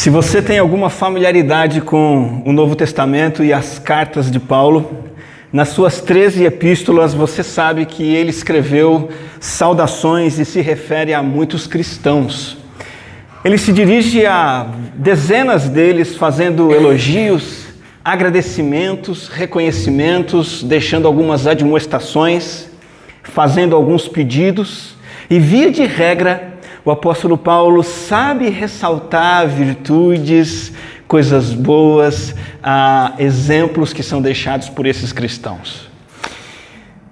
Se você tem alguma familiaridade com o Novo Testamento e as cartas de Paulo, nas suas 13 epístolas você sabe que ele escreveu saudações e se refere a muitos cristãos. Ele se dirige a dezenas deles fazendo elogios, agradecimentos, reconhecimentos, deixando algumas admoestações, fazendo alguns pedidos, e via de regra, o apóstolo Paulo sabe ressaltar virtudes, coisas boas, exemplos que são deixados por esses cristãos.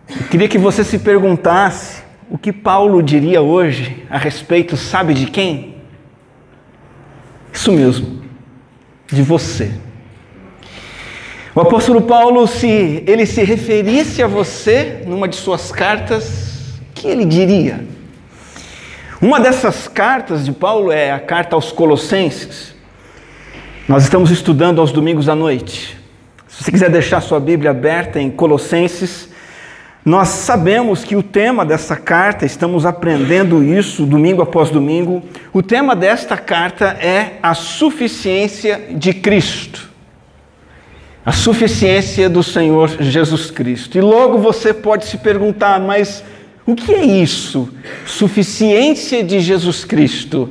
Eu queria que você se perguntasse o que Paulo diria hoje a respeito, sabe de quem? Isso mesmo, de você. O apóstolo Paulo, se ele se referisse a você numa de suas cartas, o que ele diria? Uma dessas cartas de Paulo é a carta aos Colossenses. Nós estamos estudando aos domingos à noite. Se você quiser deixar sua Bíblia aberta em Colossenses, nós sabemos que o tema dessa carta, estamos aprendendo isso domingo após domingo, o tema desta carta é a suficiência de Cristo a suficiência do Senhor Jesus Cristo. E logo você pode se perguntar, mas o que é isso? Suficiência de Jesus Cristo.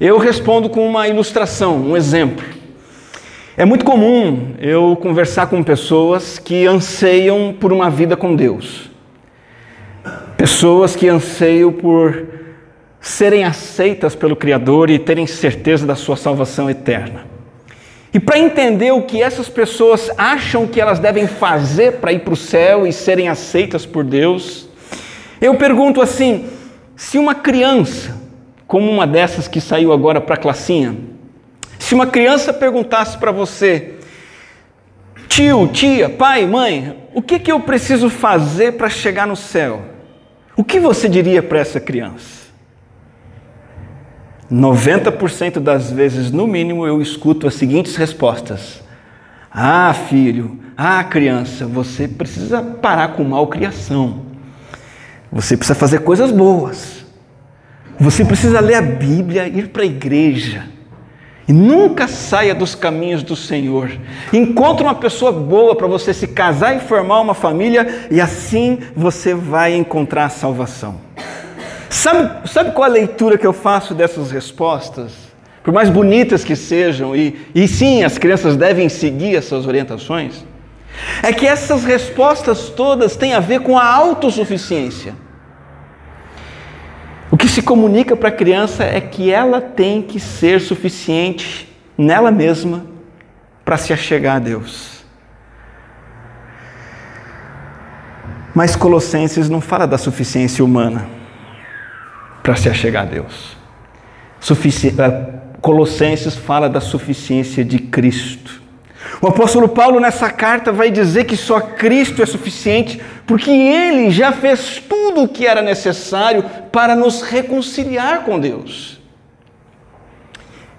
Eu respondo com uma ilustração, um exemplo. É muito comum eu conversar com pessoas que anseiam por uma vida com Deus. Pessoas que anseiam por serem aceitas pelo Criador e terem certeza da sua salvação eterna. E para entender o que essas pessoas acham que elas devem fazer para ir para o céu e serem aceitas por Deus, eu pergunto assim: se uma criança, como uma dessas que saiu agora para a classinha, se uma criança perguntasse para você, tio, tia, pai, mãe, o que, que eu preciso fazer para chegar no céu? O que você diria para essa criança? 90% das vezes, no mínimo, eu escuto as seguintes respostas: Ah, filho, ah, criança, você precisa parar com malcriação. Você precisa fazer coisas boas. Você precisa ler a Bíblia, ir para a igreja. E nunca saia dos caminhos do Senhor. Encontre uma pessoa boa para você se casar e formar uma família, e assim você vai encontrar a salvação. Sabe, sabe qual a leitura que eu faço dessas respostas? Por mais bonitas que sejam, e, e sim, as crianças devem seguir essas orientações, é que essas respostas todas têm a ver com a autossuficiência. O que se comunica para a criança é que ela tem que ser suficiente nela mesma para se achegar a Deus. Mas Colossenses não fala da suficiência humana para se achegar a Deus. Sufici eh, Colossenses fala da suficiência de Cristo. O apóstolo Paulo nessa carta vai dizer que só Cristo é suficiente porque ele já fez tudo o que era necessário para nos reconciliar com Deus.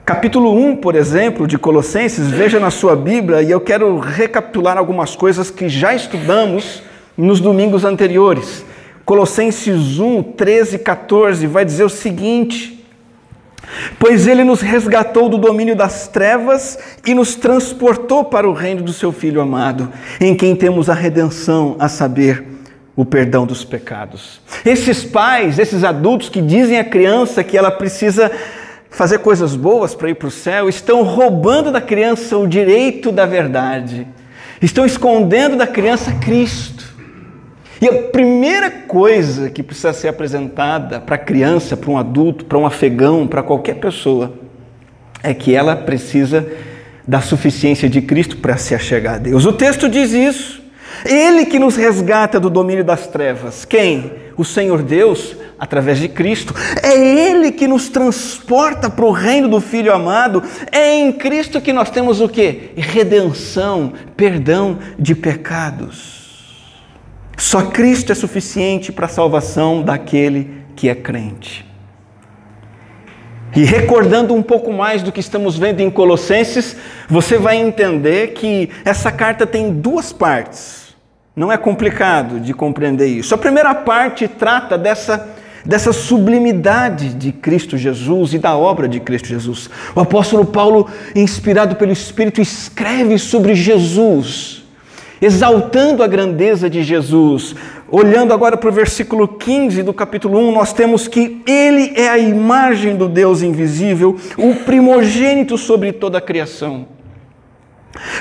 Capítulo 1, por exemplo, de Colossenses, veja na sua Bíblia, e eu quero recapitular algumas coisas que já estudamos nos domingos anteriores. Colossenses 1, 13 e 14 vai dizer o seguinte: Pois ele nos resgatou do domínio das trevas e nos transportou para o reino do seu Filho amado, em quem temos a redenção, a saber, o perdão dos pecados. Esses pais, esses adultos que dizem à criança que ela precisa fazer coisas boas para ir para o céu, estão roubando da criança o direito da verdade, estão escondendo da criança Cristo. E a primeira coisa que precisa ser apresentada para a criança, para um adulto, para um afegão, para qualquer pessoa, é que ela precisa da suficiência de Cristo para se achegar a Deus. O texto diz isso. Ele que nos resgata do domínio das trevas. Quem? O Senhor Deus, através de Cristo. É Ele que nos transporta para o reino do Filho amado. É em Cristo que nós temos o que? Redenção, perdão de pecados. Só Cristo é suficiente para a salvação daquele que é crente. E recordando um pouco mais do que estamos vendo em Colossenses, você vai entender que essa carta tem duas partes. Não é complicado de compreender isso. A primeira parte trata dessa dessa sublimidade de Cristo Jesus e da obra de Cristo Jesus. O apóstolo Paulo, inspirado pelo Espírito, escreve sobre Jesus, exaltando a grandeza de Jesus. Olhando agora para o versículo 15 do capítulo 1, nós temos que Ele é a imagem do Deus invisível, o primogênito sobre toda a criação.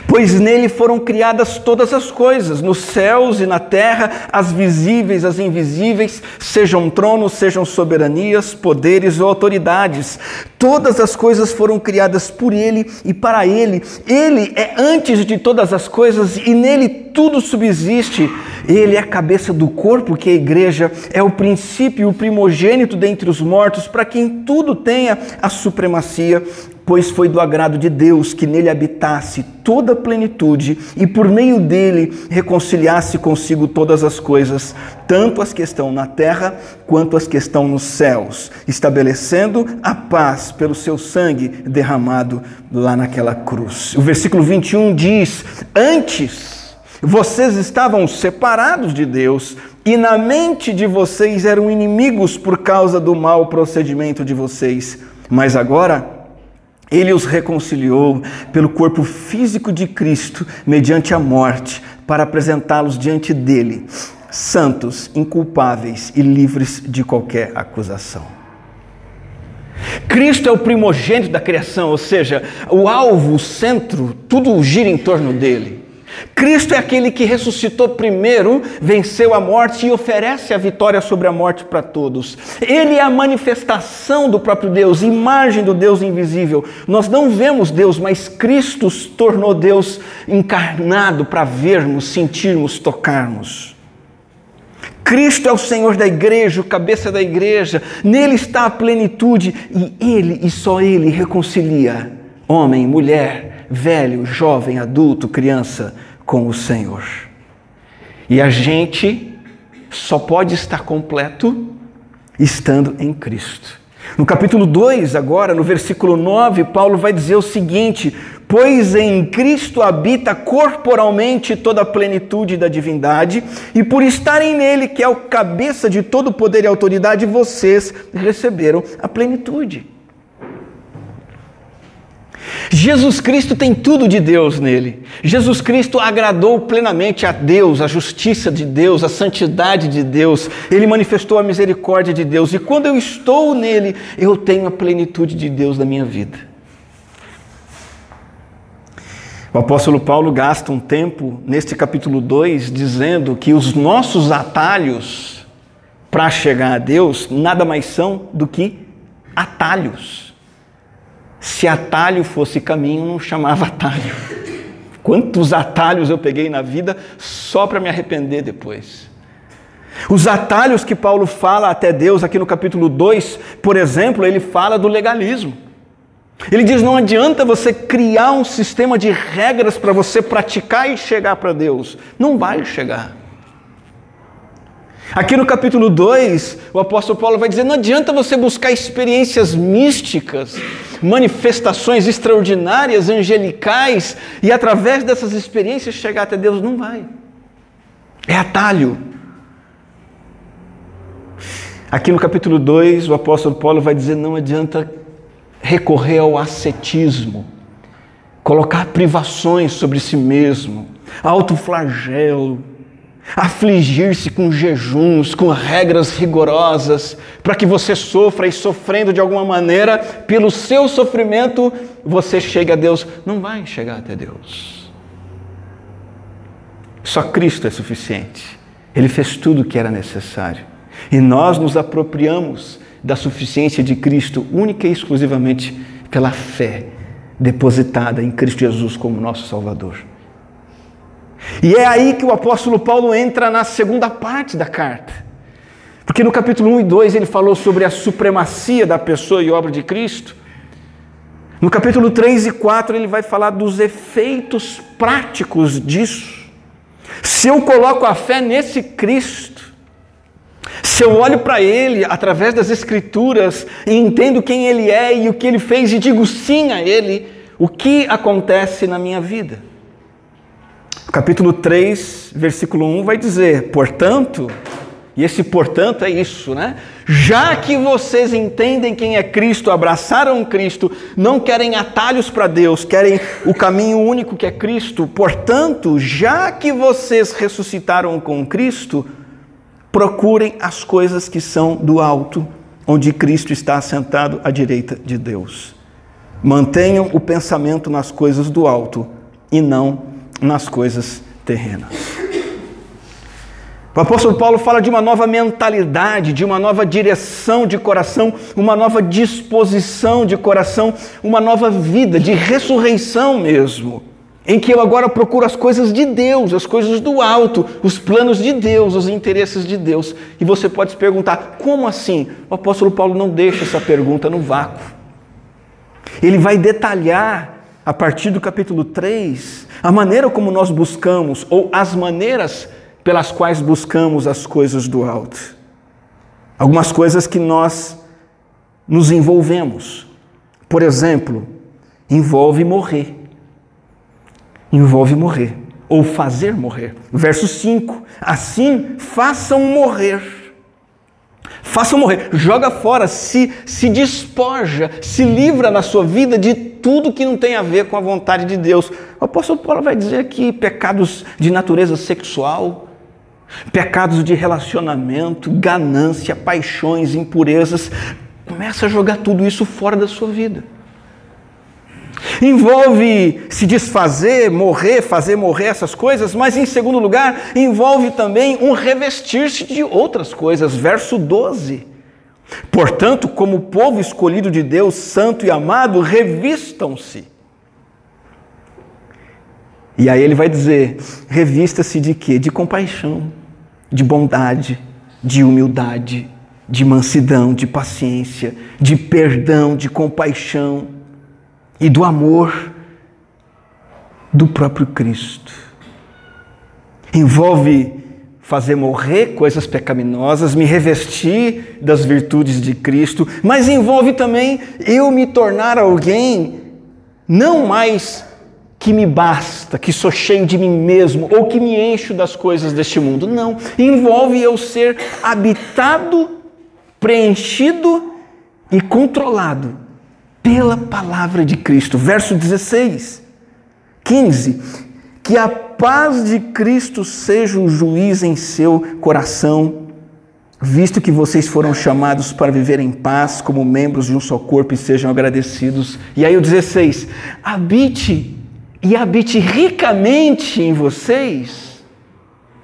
Pois nele foram criadas todas as coisas, nos céus e na terra, as visíveis, as invisíveis, sejam tronos, sejam soberanias, poderes ou autoridades. Todas as coisas foram criadas por ele e para ele. Ele é antes de todas as coisas e nele tudo subsiste. Ele é a cabeça do corpo, que é a igreja, é o princípio, o primogênito dentre os mortos, para quem tudo tenha a supremacia pois foi do agrado de Deus que nele habitasse toda a plenitude e por meio dele reconciliasse consigo todas as coisas, tanto as que estão na terra quanto as que estão nos céus, estabelecendo a paz pelo seu sangue derramado lá naquela cruz. O versículo 21 diz: Antes vocês estavam separados de Deus e na mente de vocês eram inimigos por causa do mau procedimento de vocês, mas agora ele os reconciliou pelo corpo físico de Cristo, mediante a morte, para apresentá-los diante dele, santos, inculpáveis e livres de qualquer acusação. Cristo é o primogênito da criação, ou seja, o alvo, o centro, tudo gira em torno dele. Cristo é aquele que ressuscitou primeiro, venceu a morte e oferece a vitória sobre a morte para todos. Ele é a manifestação do próprio Deus, imagem do Deus invisível. Nós não vemos Deus, mas Cristo tornou Deus encarnado para vermos, sentirmos, tocarmos. Cristo é o Senhor da igreja, o cabeça da igreja, nele está a plenitude e ele e só ele reconcilia homem, mulher, velho, jovem, adulto, criança com o Senhor. E a gente só pode estar completo estando em Cristo. No capítulo 2, agora, no versículo 9, Paulo vai dizer o seguinte: Pois em Cristo habita corporalmente toda a plenitude da divindade, e por estarem nele, que é o cabeça de todo poder e autoridade, vocês receberam a plenitude. Jesus Cristo tem tudo de Deus nele. Jesus Cristo agradou plenamente a Deus, a justiça de Deus, a santidade de Deus. Ele manifestou a misericórdia de Deus. E quando eu estou nele, eu tenho a plenitude de Deus na minha vida. O apóstolo Paulo gasta um tempo neste capítulo 2 dizendo que os nossos atalhos para chegar a Deus nada mais são do que atalhos. Se atalho fosse caminho, não chamava atalho. Quantos atalhos eu peguei na vida só para me arrepender depois. Os atalhos que Paulo fala até Deus aqui no capítulo 2, por exemplo, ele fala do legalismo. Ele diz: não adianta você criar um sistema de regras para você praticar e chegar para Deus. Não vai chegar. Aqui no capítulo 2, o apóstolo Paulo vai dizer: não adianta você buscar experiências místicas, manifestações extraordinárias, angelicais, e através dessas experiências chegar até Deus. Não vai. É atalho. Aqui no capítulo 2, o apóstolo Paulo vai dizer: não adianta recorrer ao ascetismo, colocar privações sobre si mesmo, autoflagelo afligir-se com jejuns, com regras rigorosas, para que você sofra e sofrendo de alguma maneira, pelo seu sofrimento, você chegue a Deus. Não vai chegar até Deus. Só Cristo é suficiente. Ele fez tudo o que era necessário. E nós nos apropriamos da suficiência de Cristo única e exclusivamente pela fé depositada em Cristo Jesus como nosso Salvador. E é aí que o apóstolo Paulo entra na segunda parte da carta. Porque no capítulo 1 e 2 ele falou sobre a supremacia da pessoa e obra de Cristo. No capítulo 3 e 4 ele vai falar dos efeitos práticos disso. Se eu coloco a fé nesse Cristo, se eu olho para Ele através das Escrituras e entendo quem Ele é e o que Ele fez e digo sim a Ele, o que acontece na minha vida? Capítulo 3, versículo 1 vai dizer: Portanto, E esse portanto é isso, né? Já que vocês entendem quem é Cristo, abraçaram Cristo, não querem atalhos para Deus, querem o caminho único que é Cristo, portanto, já que vocês ressuscitaram com Cristo, procurem as coisas que são do alto, onde Cristo está assentado à direita de Deus. Mantenham o pensamento nas coisas do alto e não nas coisas terrenas. O apóstolo Paulo fala de uma nova mentalidade, de uma nova direção de coração, uma nova disposição de coração, uma nova vida, de ressurreição mesmo, em que eu agora procuro as coisas de Deus, as coisas do alto, os planos de Deus, os interesses de Deus. E você pode se perguntar: como assim? O apóstolo Paulo não deixa essa pergunta no vácuo. Ele vai detalhar, a partir do capítulo 3, a maneira como nós buscamos, ou as maneiras pelas quais buscamos as coisas do alto. Algumas coisas que nós nos envolvemos. Por exemplo, envolve morrer. Envolve morrer. Ou fazer morrer. Verso 5: Assim façam morrer. Façam morrer, joga fora, se, se despoja, se livra na sua vida de tudo que não tem a ver com a vontade de Deus. O apóstolo Paulo vai dizer aqui pecados de natureza sexual, pecados de relacionamento, ganância, paixões, impurezas. Começa a jogar tudo isso fora da sua vida. Envolve se desfazer, morrer, fazer morrer essas coisas, mas em segundo lugar, envolve também um revestir-se de outras coisas. Verso 12. Portanto, como povo escolhido de Deus, santo e amado, revistam-se. E aí ele vai dizer: revista-se de quê? De compaixão de bondade, de humildade, de mansidão, de paciência, de perdão, de compaixão e do amor do próprio Cristo. Envolve fazer morrer coisas pecaminosas, me revestir das virtudes de Cristo, mas envolve também eu me tornar alguém não mais que me basta, que sou cheio de mim mesmo ou que me encho das coisas deste mundo. Não. Envolve eu ser habitado, preenchido e controlado pela palavra de Cristo. Verso 16, 15. Que a paz de Cristo seja o juiz em seu coração, visto que vocês foram chamados para viver em paz como membros de um só corpo e sejam agradecidos. E aí o 16: habite e habite ricamente em vocês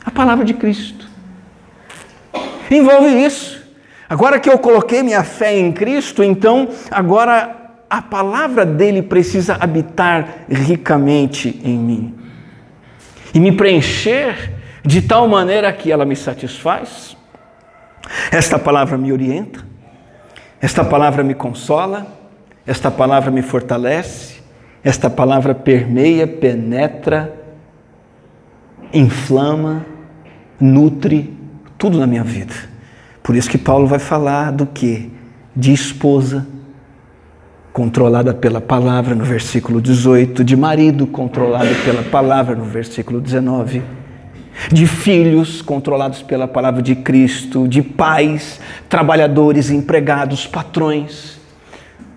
a palavra de Cristo. Envolve isso. Agora que eu coloquei minha fé em Cristo, então agora a palavra dele precisa habitar ricamente em mim e me preencher de tal maneira que ela me satisfaz. Esta palavra me orienta, esta palavra me consola, esta palavra me fortalece, esta palavra permeia, penetra, inflama, nutre tudo na minha vida. Por isso que Paulo vai falar do que? De esposa controlada pela palavra no versículo 18, de marido controlado pela palavra no versículo 19, de filhos controlados pela palavra de Cristo, de pais, trabalhadores, empregados, patrões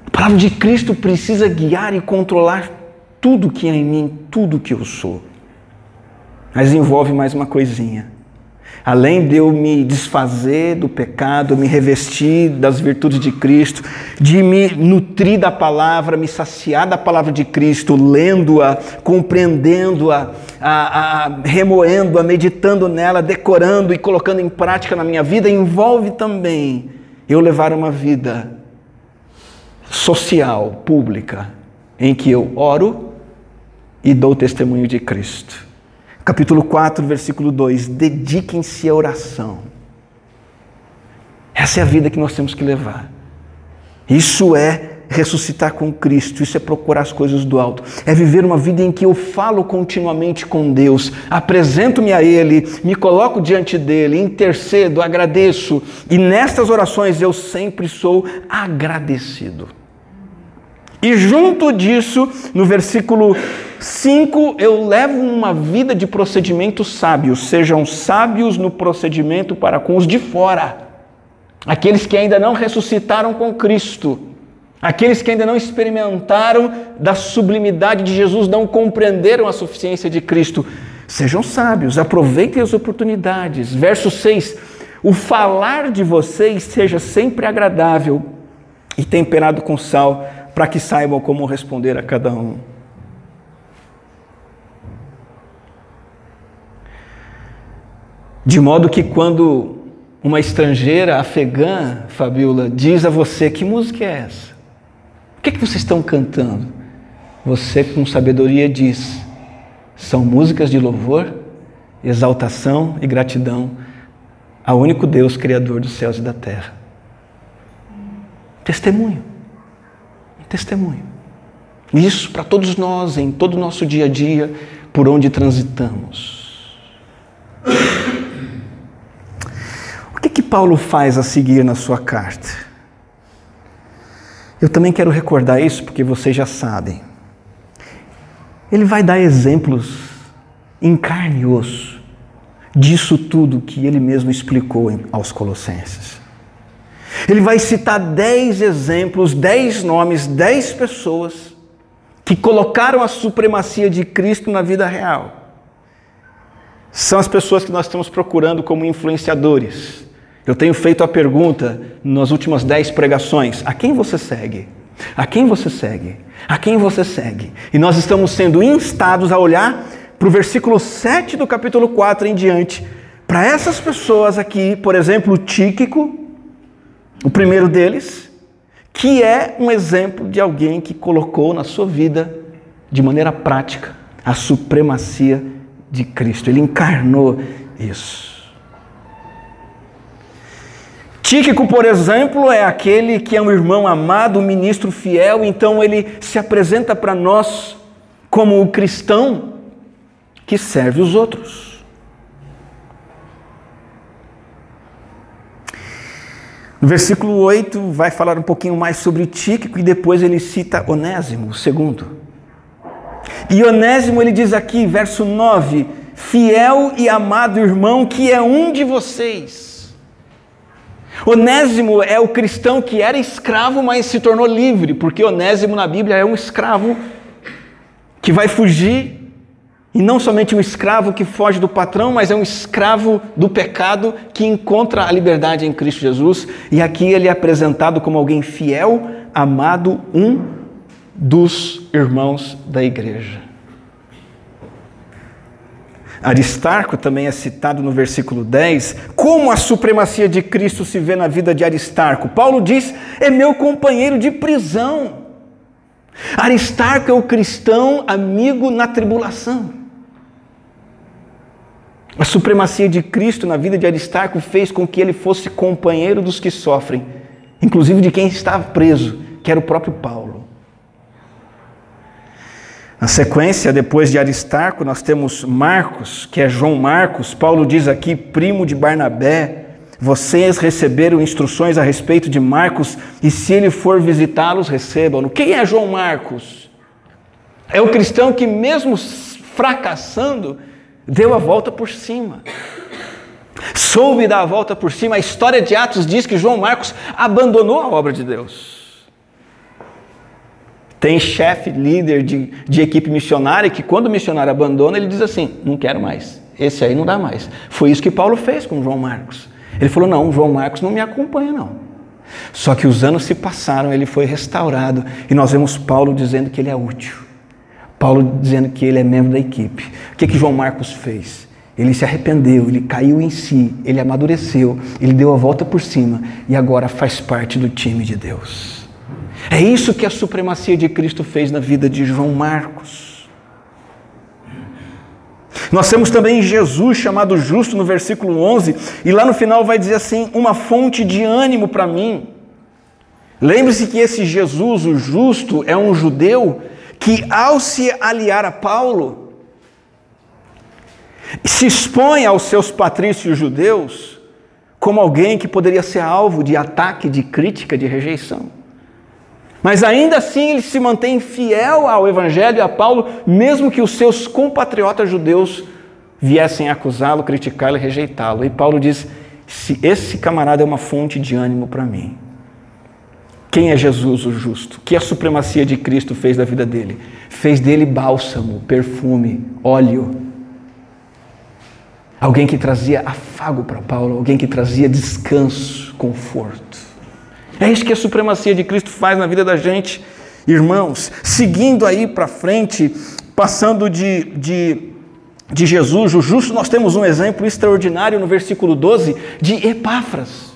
a palavra de Cristo precisa guiar e controlar tudo que é em mim, tudo que eu sou. Mas envolve mais uma coisinha. Além de eu me desfazer do pecado, me revestir das virtudes de Cristo, de me nutrir da palavra, me saciar da palavra de Cristo, lendo-a, compreendendo-a, remoendo-a, meditando nela, decorando e colocando em prática na minha vida, envolve também eu levar uma vida social, pública, em que eu oro e dou testemunho de Cristo. Capítulo 4, versículo 2: dediquem-se à oração. Essa é a vida que nós temos que levar. Isso é ressuscitar com Cristo, isso é procurar as coisas do alto, é viver uma vida em que eu falo continuamente com Deus, apresento-me a Ele, me coloco diante dele, intercedo, agradeço, e nestas orações eu sempre sou agradecido. E junto disso, no versículo 5, eu levo uma vida de procedimento sábio. Sejam sábios no procedimento para com os de fora, aqueles que ainda não ressuscitaram com Cristo. Aqueles que ainda não experimentaram da sublimidade de Jesus, não compreenderam a suficiência de Cristo, sejam sábios, aproveitem as oportunidades. Verso 6: O falar de vocês seja sempre agradável e temperado com sal, para que saibam como responder a cada um. De modo que quando uma estrangeira afegã, Fabiola, diz a você: Que música é essa? O que, é que vocês estão cantando? Você, com sabedoria, diz: são músicas de louvor, exaltação e gratidão ao único Deus, Criador dos céus e da terra. Testemunho. Testemunho. Isso para todos nós, em todo o nosso dia a dia, por onde transitamos. O que, que Paulo faz a seguir na sua carta? Eu também quero recordar isso porque vocês já sabem. Ele vai dar exemplos em carne e osso disso tudo que ele mesmo explicou aos Colossenses. Ele vai citar dez exemplos, dez nomes, dez pessoas que colocaram a supremacia de Cristo na vida real. São as pessoas que nós estamos procurando como influenciadores, eu tenho feito a pergunta nas últimas dez pregações: a quem você segue? A quem você segue? A quem você segue? E nós estamos sendo instados a olhar para o versículo 7 do capítulo 4 em diante, para essas pessoas aqui, por exemplo, Tíquico, o primeiro deles, que é um exemplo de alguém que colocou na sua vida, de maneira prática, a supremacia de Cristo. Ele encarnou isso. Tíquico, por exemplo, é aquele que é um irmão amado, um ministro fiel, então ele se apresenta para nós como o cristão que serve os outros. No versículo 8 vai falar um pouquinho mais sobre Tíquico e depois ele cita Onésimo, o segundo. E Onésimo ele diz aqui, verso 9: Fiel e amado irmão, que é um de vocês Onésimo é o cristão que era escravo, mas se tornou livre, porque Onésimo na Bíblia é um escravo que vai fugir, e não somente um escravo que foge do patrão, mas é um escravo do pecado que encontra a liberdade em Cristo Jesus, e aqui ele é apresentado como alguém fiel, amado, um dos irmãos da igreja. Aristarco também é citado no versículo 10. Como a supremacia de Cristo se vê na vida de Aristarco? Paulo diz: é meu companheiro de prisão. Aristarco é o cristão amigo na tribulação. A supremacia de Cristo na vida de Aristarco fez com que ele fosse companheiro dos que sofrem, inclusive de quem estava preso, que era o próprio Paulo. Na sequência, depois de Aristarco, nós temos Marcos, que é João Marcos. Paulo diz aqui, primo de Barnabé. Vocês receberam instruções a respeito de Marcos, e se ele for visitá-los, recebam-no. Quem é João Marcos? É o cristão que, mesmo fracassando, deu a volta por cima. Soube dar a volta por cima. A história de Atos diz que João Marcos abandonou a obra de Deus. Tem chefe, líder de, de equipe missionária que, quando o missionário abandona, ele diz assim: Não quero mais, esse aí não dá mais. Foi isso que Paulo fez com João Marcos. Ele falou: Não, João Marcos não me acompanha, não. Só que os anos se passaram, ele foi restaurado e nós vemos Paulo dizendo que ele é útil. Paulo dizendo que ele é membro da equipe. O que, que João Marcos fez? Ele se arrependeu, ele caiu em si, ele amadureceu, ele deu a volta por cima e agora faz parte do time de Deus. É isso que a supremacia de Cristo fez na vida de João Marcos. Nós temos também Jesus chamado justo no versículo 11, e lá no final vai dizer assim: uma fonte de ânimo para mim. Lembre-se que esse Jesus, o justo, é um judeu que, ao se aliar a Paulo, se expõe aos seus patrícios judeus como alguém que poderia ser alvo de ataque, de crítica, de rejeição. Mas ainda assim ele se mantém fiel ao Evangelho e a Paulo, mesmo que os seus compatriotas judeus viessem acusá-lo, criticá-lo e rejeitá-lo. E Paulo diz: se esse camarada é uma fonte de ânimo para mim. Quem é Jesus o justo? O que a supremacia de Cristo fez da vida dele? Fez dele bálsamo, perfume, óleo. Alguém que trazia afago para Paulo, alguém que trazia descanso, conforto. É isso que a supremacia de Cristo faz na vida da gente, irmãos. Seguindo aí para frente, passando de, de, de Jesus, o justo, nós temos um exemplo extraordinário no versículo 12 de Epáfras.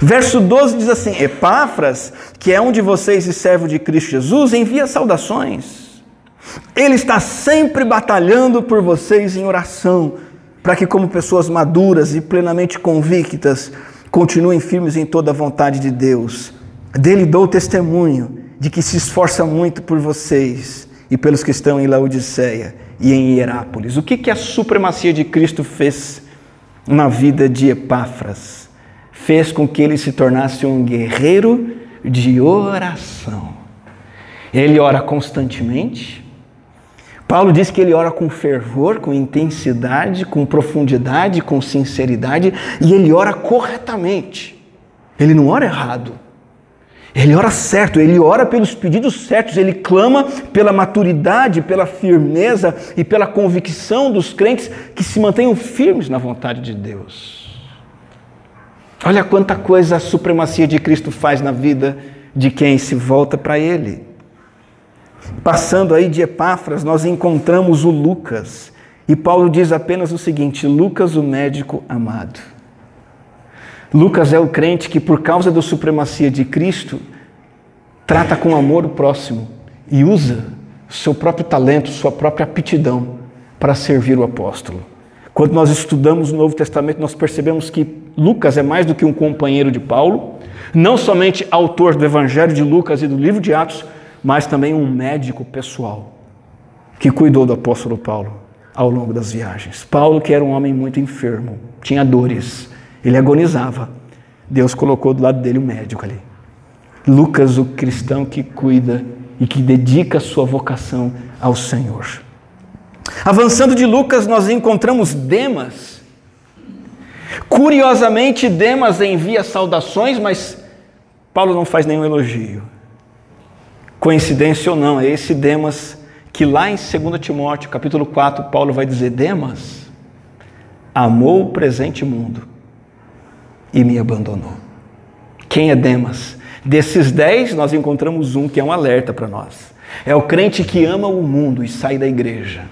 Verso 12 diz assim: Epáfras, que é um de vocês e servo de Cristo Jesus, envia saudações. Ele está sempre batalhando por vocês em oração, para que, como pessoas maduras e plenamente convictas, continuem firmes em toda a vontade de Deus. Dele dou testemunho de que se esforça muito por vocês e pelos que estão em Laodiceia e em Hierápolis. O que, que a supremacia de Cristo fez na vida de Epáfras? Fez com que ele se tornasse um guerreiro de oração. Ele ora constantemente. Paulo diz que ele ora com fervor, com intensidade, com profundidade, com sinceridade, e ele ora corretamente. Ele não ora errado. Ele ora certo, ele ora pelos pedidos certos, ele clama pela maturidade, pela firmeza e pela convicção dos crentes que se mantenham firmes na vontade de Deus. Olha quanta coisa a supremacia de Cristo faz na vida de quem se volta para Ele. Passando aí de Epáfras, nós encontramos o Lucas. E Paulo diz apenas o seguinte: Lucas, o médico amado. Lucas é o crente que, por causa da supremacia de Cristo, trata com amor o próximo e usa seu próprio talento, sua própria aptidão para servir o apóstolo. Quando nós estudamos o Novo Testamento, nós percebemos que Lucas é mais do que um companheiro de Paulo, não somente autor do Evangelho de Lucas e do livro de Atos, mas também um médico pessoal que cuidou do apóstolo Paulo ao longo das viagens. Paulo, que era um homem muito enfermo, tinha dores, ele agonizava. Deus colocou do lado dele um médico ali. Lucas, o cristão que cuida e que dedica sua vocação ao Senhor. Avançando de Lucas, nós encontramos Demas. Curiosamente, Demas envia saudações, mas Paulo não faz nenhum elogio. Coincidência ou não, é esse Demas que lá em 2 Timóteo, capítulo 4, Paulo vai dizer: Demas amou o presente mundo e me abandonou. Quem é Demas? Desses dez, nós encontramos um que é um alerta para nós. É o crente que ama o mundo e sai da igreja.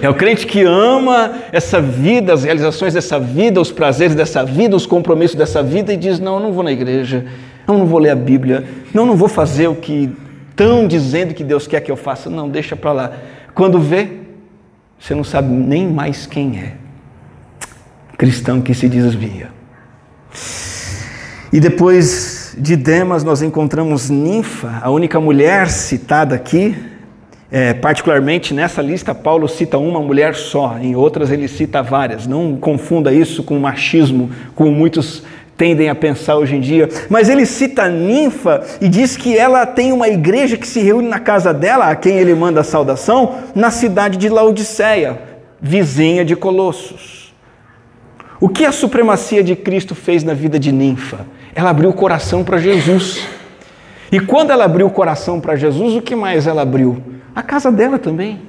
É o crente que ama essa vida, as realizações dessa vida, os prazeres dessa vida, os compromissos dessa vida e diz: Não, eu não vou na igreja, não, não vou ler a Bíblia, não, não vou fazer o que estão dizendo que Deus quer que eu faça. Não, deixa para lá. Quando vê, você não sabe nem mais quem é. Cristão que se desvia. E depois de Demas, nós encontramos Ninfa, a única mulher citada aqui, é, particularmente nessa lista, Paulo cita uma mulher só, em outras ele cita várias. Não confunda isso com machismo, como muitos tendem a pensar hoje em dia. Mas ele cita Ninfa e diz que ela tem uma igreja que se reúne na casa dela, a quem ele manda a saudação, na cidade de Laodiceia, vizinha de Colossos. O que a supremacia de Cristo fez na vida de Ninfa? Ela abriu o coração para Jesus. E quando ela abriu o coração para Jesus, o que mais ela abriu? A casa dela também.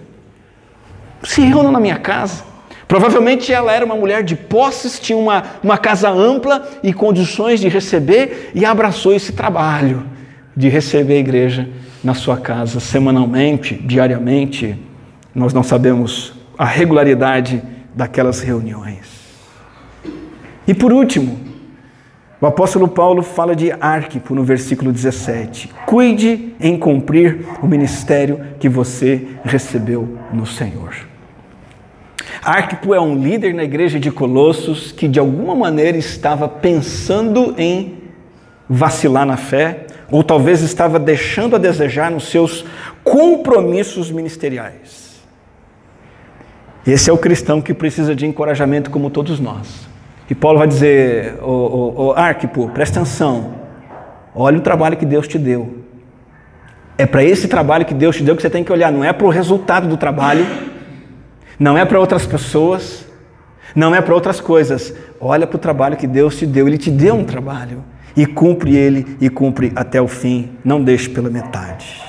Se reúnam na minha casa. Provavelmente ela era uma mulher de posses, tinha uma, uma casa ampla e condições de receber e abraçou esse trabalho de receber a igreja na sua casa semanalmente, diariamente. Nós não sabemos a regularidade daquelas reuniões. E por último, o apóstolo Paulo fala de Arquipo no versículo 17. Cuide em cumprir o ministério que você recebeu no Senhor. Arquipo é um líder na igreja de Colossos que de alguma maneira estava pensando em vacilar na fé, ou talvez estava deixando a desejar nos seus compromissos ministeriais. Esse é o cristão que precisa de encorajamento como todos nós. E Paulo vai dizer, o, o, o Arquipo, presta atenção, olha o trabalho que Deus te deu. É para esse trabalho que Deus te deu que você tem que olhar, não é para o resultado do trabalho, não é para outras pessoas, não é para outras coisas. Olha para o trabalho que Deus te deu. Ele te deu um trabalho e cumpre ele e cumpre até o fim. Não deixe pela metade.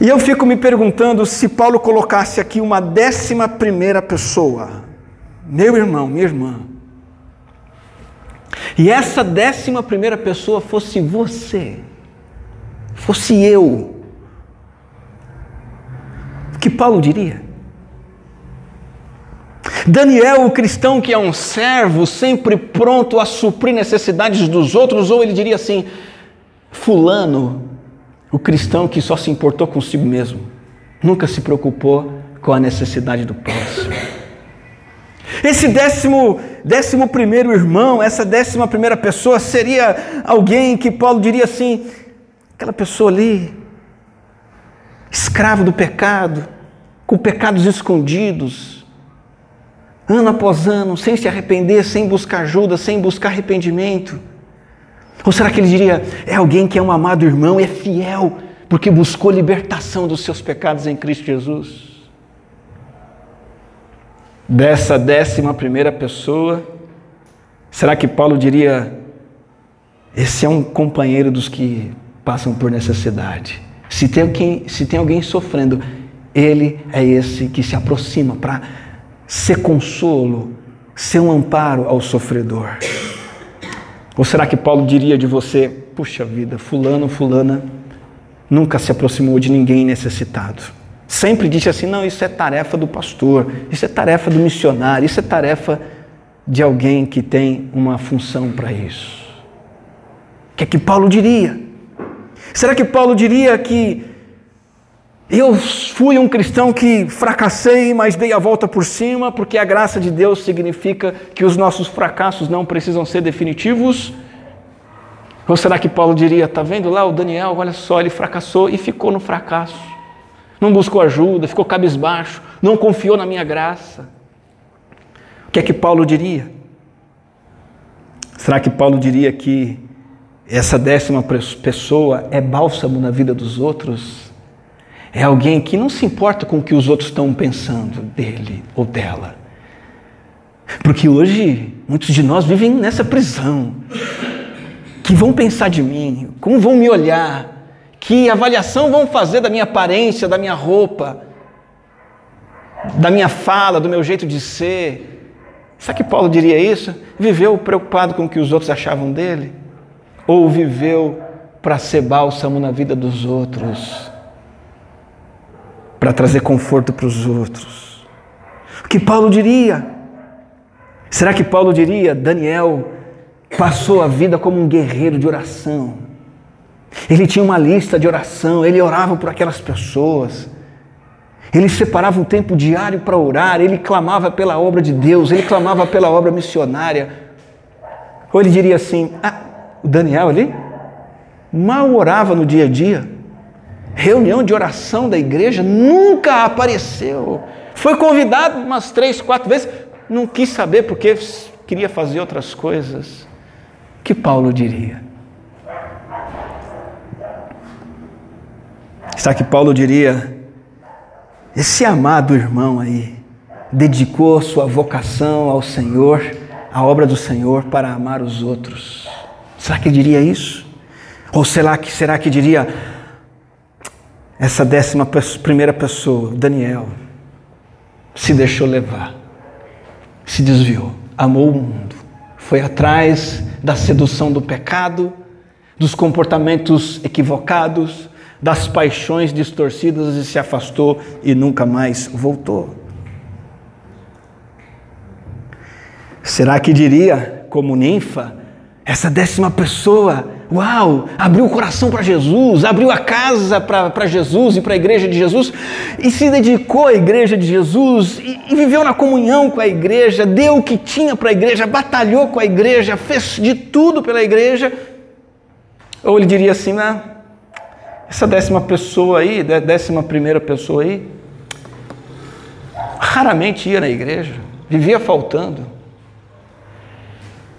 E eu fico me perguntando se Paulo colocasse aqui uma décima primeira pessoa, meu irmão, minha irmã, e essa décima primeira pessoa fosse você, fosse eu, o que Paulo diria? Daniel, o cristão que é um servo, sempre pronto a suprir necessidades dos outros, ou ele diria assim: Fulano, o cristão que só se importou consigo mesmo, nunca se preocupou com a necessidade do próximo. Esse décimo, décimo primeiro irmão, essa décima primeira pessoa seria alguém que Paulo diria assim: aquela pessoa ali, escravo do pecado, com pecados escondidos, ano após ano, sem se arrepender, sem buscar ajuda, sem buscar arrependimento. Ou será que ele diria, é alguém que é um amado irmão é fiel, porque buscou libertação dos seus pecados em Cristo Jesus? Dessa décima primeira pessoa, será que Paulo diria, esse é um companheiro dos que passam por necessidade? Se tem, alguém, se tem alguém sofrendo, ele é esse que se aproxima para ser consolo, ser um amparo ao sofredor. Ou será que Paulo diria de você, puxa vida, fulano, fulana, nunca se aproximou de ninguém necessitado? Sempre disse assim: não, isso é tarefa do pastor, isso é tarefa do missionário, isso é tarefa de alguém que tem uma função para isso. O que é que Paulo diria? Será que Paulo diria que eu fui um cristão que fracassei, mas dei a volta por cima, porque a graça de Deus significa que os nossos fracassos não precisam ser definitivos? Ou será que Paulo diria: está vendo lá o Daniel, olha só, ele fracassou e ficou no fracasso, não buscou ajuda, ficou cabisbaixo, não confiou na minha graça? O que é que Paulo diria? Será que Paulo diria que essa décima pessoa é bálsamo na vida dos outros? É alguém que não se importa com o que os outros estão pensando dele ou dela. Porque hoje muitos de nós vivem nessa prisão. Que vão pensar de mim, como vão me olhar, que avaliação vão fazer da minha aparência, da minha roupa, da minha fala, do meu jeito de ser. Sabe que Paulo diria isso? Viveu preocupado com o que os outros achavam dele? Ou viveu para ser bálsamo na vida dos outros? Para trazer conforto para os outros. O que Paulo diria? Será que Paulo diria, Daniel passou a vida como um guerreiro de oração? Ele tinha uma lista de oração, ele orava por aquelas pessoas. Ele separava um tempo diário para orar, ele clamava pela obra de Deus, ele clamava pela obra missionária. Ou ele diria assim: Ah, o Daniel ali mal orava no dia a dia reunião de oração da igreja, nunca apareceu. Foi convidado umas três, quatro vezes, não quis saber porque queria fazer outras coisas. Que Paulo diria? Será que Paulo diria? Esse amado irmão aí dedicou sua vocação ao Senhor, à obra do Senhor para amar os outros. Será que diria isso? Ou será que, será que diria, essa décima primeira pessoa, Daniel, se deixou levar, se desviou, amou o mundo, foi atrás da sedução do pecado, dos comportamentos equivocados, das paixões distorcidas e se afastou e nunca mais voltou. Será que diria, como ninfa, essa décima pessoa Uau! Abriu o coração para Jesus, abriu a casa para Jesus e para a igreja de Jesus e se dedicou à igreja de Jesus e, e viveu na comunhão com a igreja, deu o que tinha para a igreja, batalhou com a igreja, fez de tudo pela igreja. Ou ele diria assim, né? Essa décima pessoa aí, décima primeira pessoa aí, raramente ia na igreja, vivia faltando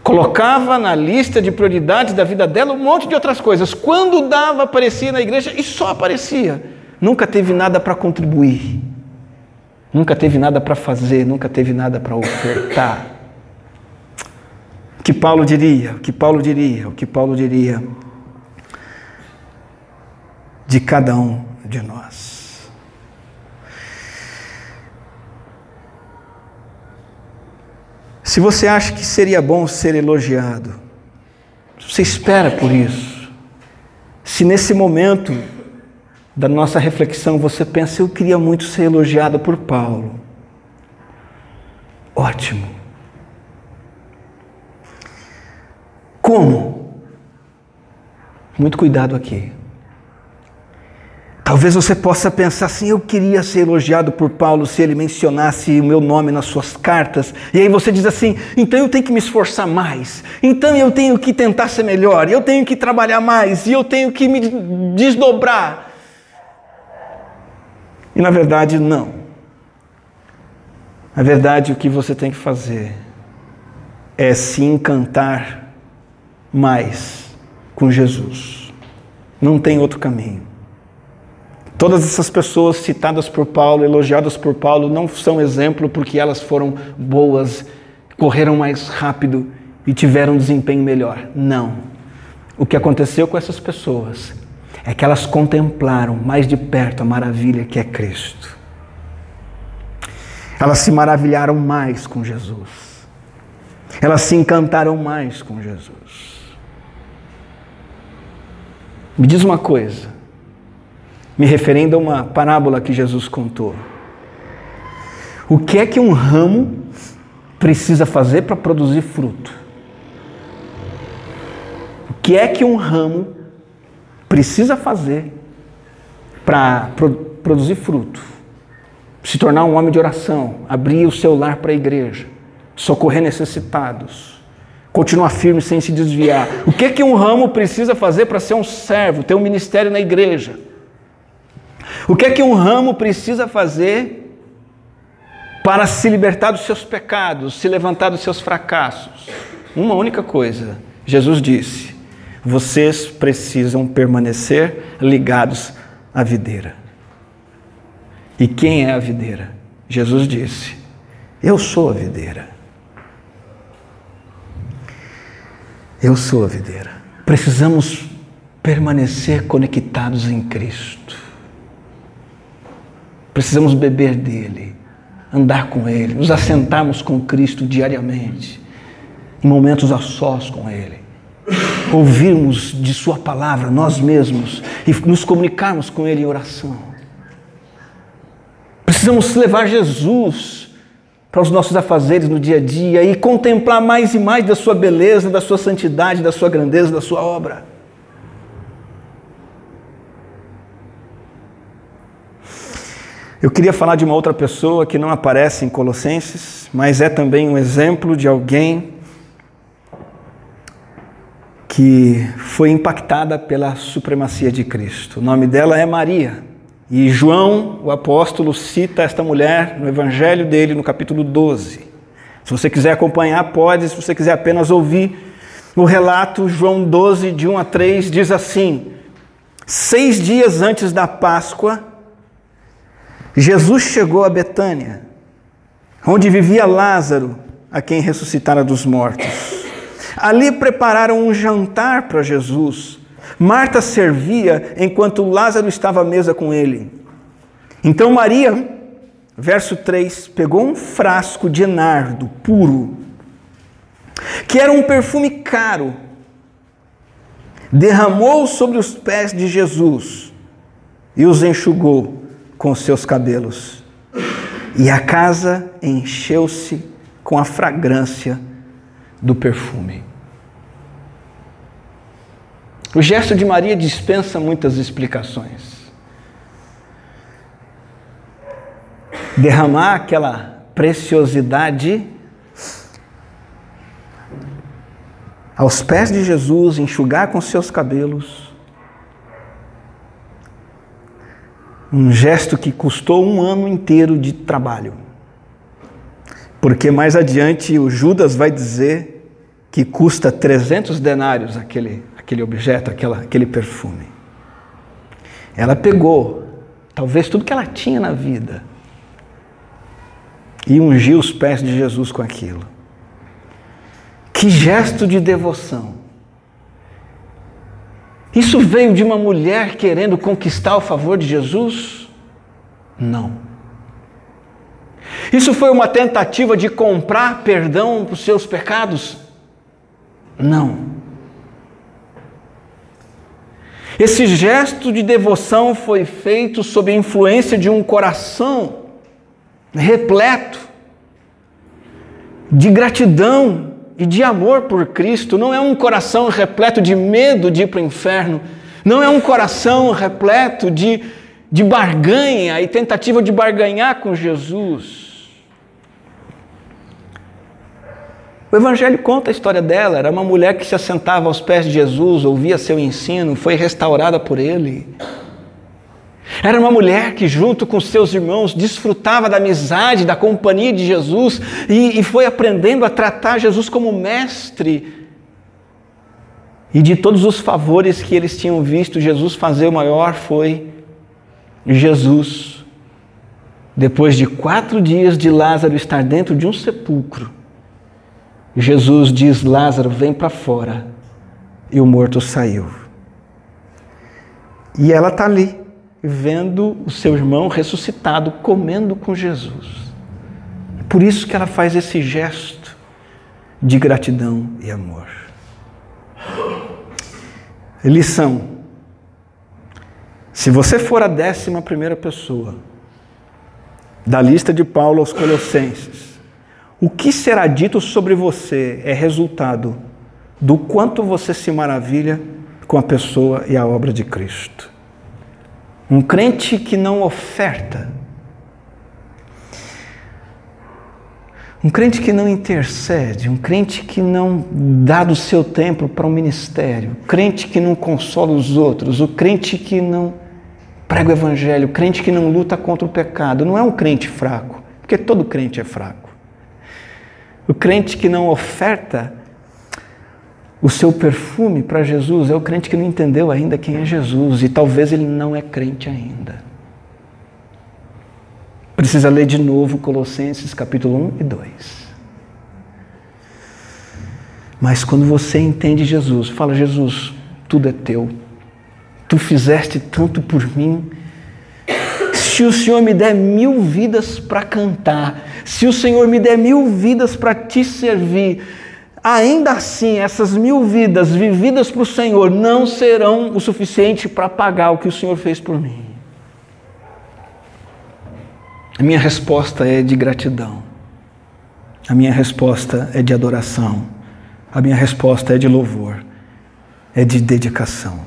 colocava na lista de prioridades da vida dela um monte de outras coisas. Quando dava, aparecia na igreja e só aparecia. Nunca teve nada para contribuir. Nunca teve nada para fazer, nunca teve nada para ofertar. O que Paulo diria? O que Paulo diria? O que Paulo diria de cada um de nós? Se você acha que seria bom ser elogiado, você espera por isso. Se nesse momento da nossa reflexão você pensa, eu queria muito ser elogiado por Paulo. Ótimo. Como? Muito cuidado aqui. Talvez você possa pensar assim: eu queria ser elogiado por Paulo se ele mencionasse o meu nome nas suas cartas. E aí você diz assim: então eu tenho que me esforçar mais, então eu tenho que tentar ser melhor, eu tenho que trabalhar mais, e eu tenho que me desdobrar. E na verdade, não. Na verdade, o que você tem que fazer é se encantar mais com Jesus. Não tem outro caminho. Todas essas pessoas citadas por Paulo, elogiadas por Paulo, não são exemplo porque elas foram boas, correram mais rápido e tiveram um desempenho melhor. Não. O que aconteceu com essas pessoas é que elas contemplaram mais de perto a maravilha que é Cristo. Elas se maravilharam mais com Jesus. Elas se encantaram mais com Jesus. Me diz uma coisa, me referindo a uma parábola que Jesus contou. O que é que um ramo precisa fazer para produzir fruto? O que é que um ramo precisa fazer para pro, produzir fruto, se tornar um homem de oração, abrir o seu lar para a igreja, socorrer necessitados, continuar firme sem se desviar. O que que um ramo precisa fazer para ser um servo, ter um ministério na igreja? O que é que um ramo precisa fazer para se libertar dos seus pecados, se levantar dos seus fracassos? Uma única coisa. Jesus disse: vocês precisam permanecer ligados à videira. E quem é a videira? Jesus disse: Eu sou a videira. Eu sou a videira. Precisamos permanecer conectados em Cristo. Precisamos beber dele, andar com ele, nos assentarmos com Cristo diariamente, em momentos a sós com ele ouvirmos de Sua palavra nós mesmos e nos comunicarmos com Ele em oração. Precisamos levar Jesus para os nossos afazeres no dia a dia e contemplar mais e mais da Sua beleza, da Sua santidade, da Sua grandeza, da Sua obra. Eu queria falar de uma outra pessoa que não aparece em Colossenses, mas é também um exemplo de alguém que foi impactada pela supremacia de Cristo. O nome dela é Maria. E João, o apóstolo, cita esta mulher no evangelho dele, no capítulo 12. Se você quiser acompanhar, pode. Se você quiser apenas ouvir o relato, João 12, de 1 a 3, diz assim: Seis dias antes da Páscoa, Jesus chegou a Betânia, onde vivia Lázaro, a quem ressuscitara dos mortos. Ali prepararam um jantar para Jesus. Marta servia enquanto Lázaro estava à mesa com ele. Então Maria, verso 3, pegou um frasco de nardo puro, que era um perfume caro, derramou sobre os pés de Jesus e os enxugou com seus cabelos. E a casa encheu-se com a fragrância do perfume. O gesto de Maria dispensa muitas explicações. Derramar aquela preciosidade aos pés de Jesus, enxugar com seus cabelos. Um gesto que custou um ano inteiro de trabalho. Porque mais adiante o Judas vai dizer que custa 300 denários aquele, aquele objeto, aquela, aquele perfume. Ela pegou, talvez tudo que ela tinha na vida, e ungiu os pés de Jesus com aquilo. Que gesto de devoção! Isso veio de uma mulher querendo conquistar o favor de Jesus? Não. Isso foi uma tentativa de comprar perdão para os seus pecados? Não. Esse gesto de devoção foi feito sob a influência de um coração repleto de gratidão e de amor por Cristo. Não é um coração repleto de medo de ir para o inferno. Não é um coração repleto de, de barganha e tentativa de barganhar com Jesus. O Evangelho conta a história dela. Era uma mulher que se assentava aos pés de Jesus, ouvia seu ensino, foi restaurada por ele. Era uma mulher que, junto com seus irmãos, desfrutava da amizade, da companhia de Jesus e, e foi aprendendo a tratar Jesus como mestre. E de todos os favores que eles tinham visto Jesus fazer, o maior foi Jesus, depois de quatro dias de Lázaro estar dentro de um sepulcro, Jesus diz: Lázaro, vem para fora. E o morto saiu. E ela está ali, vendo o seu irmão ressuscitado, comendo com Jesus. Por isso que ela faz esse gesto de gratidão e amor. Lição: se você for a décima primeira pessoa da lista de Paulo aos Colossenses, o que será dito sobre você é resultado do quanto você se maravilha com a pessoa e a obra de Cristo. Um crente que não oferta, um crente que não intercede, um crente que não dá do seu tempo para o um ministério, um crente que não consola os outros, o um crente que não prega o evangelho, o crente que não luta contra o pecado, não é um crente fraco, porque todo crente é fraco. O crente que não oferta o seu perfume para Jesus é o crente que não entendeu ainda quem é Jesus e talvez ele não é crente ainda. Precisa ler de novo Colossenses capítulo 1 e 2. Mas quando você entende Jesus, fala: Jesus, tudo é teu. Tu fizeste tanto por mim se o Senhor me der mil vidas para cantar, se o Senhor me der mil vidas para te servir, ainda assim, essas mil vidas vividas para o Senhor não serão o suficiente para pagar o que o Senhor fez por mim. A minha resposta é de gratidão. A minha resposta é de adoração. A minha resposta é de louvor. É de dedicação.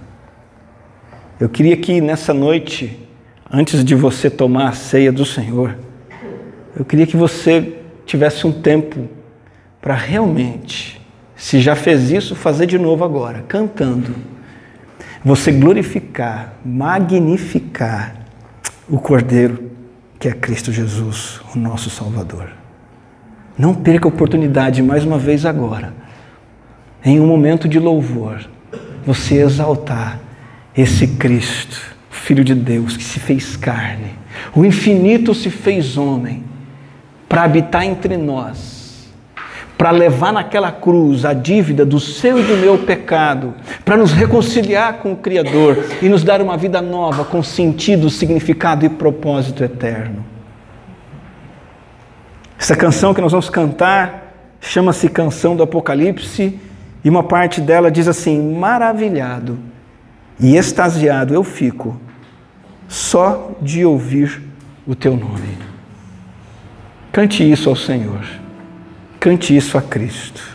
Eu queria que nessa noite antes de você tomar a ceia do Senhor, eu queria que você tivesse um tempo para realmente, se já fez isso, fazer de novo agora, cantando. Você glorificar, magnificar o Cordeiro que é Cristo Jesus, o nosso Salvador. Não perca a oportunidade mais uma vez agora, em um momento de louvor, você exaltar esse Cristo Filho de Deus que se fez carne, o infinito se fez homem para habitar entre nós, para levar naquela cruz a dívida do seu e do meu pecado, para nos reconciliar com o Criador e nos dar uma vida nova com sentido, significado e propósito eterno. Essa canção que nós vamos cantar chama-se Canção do Apocalipse e uma parte dela diz assim: Maravilhado e extasiado eu fico só de ouvir o teu nome. Cante isso ao Senhor. Cante isso a Cristo.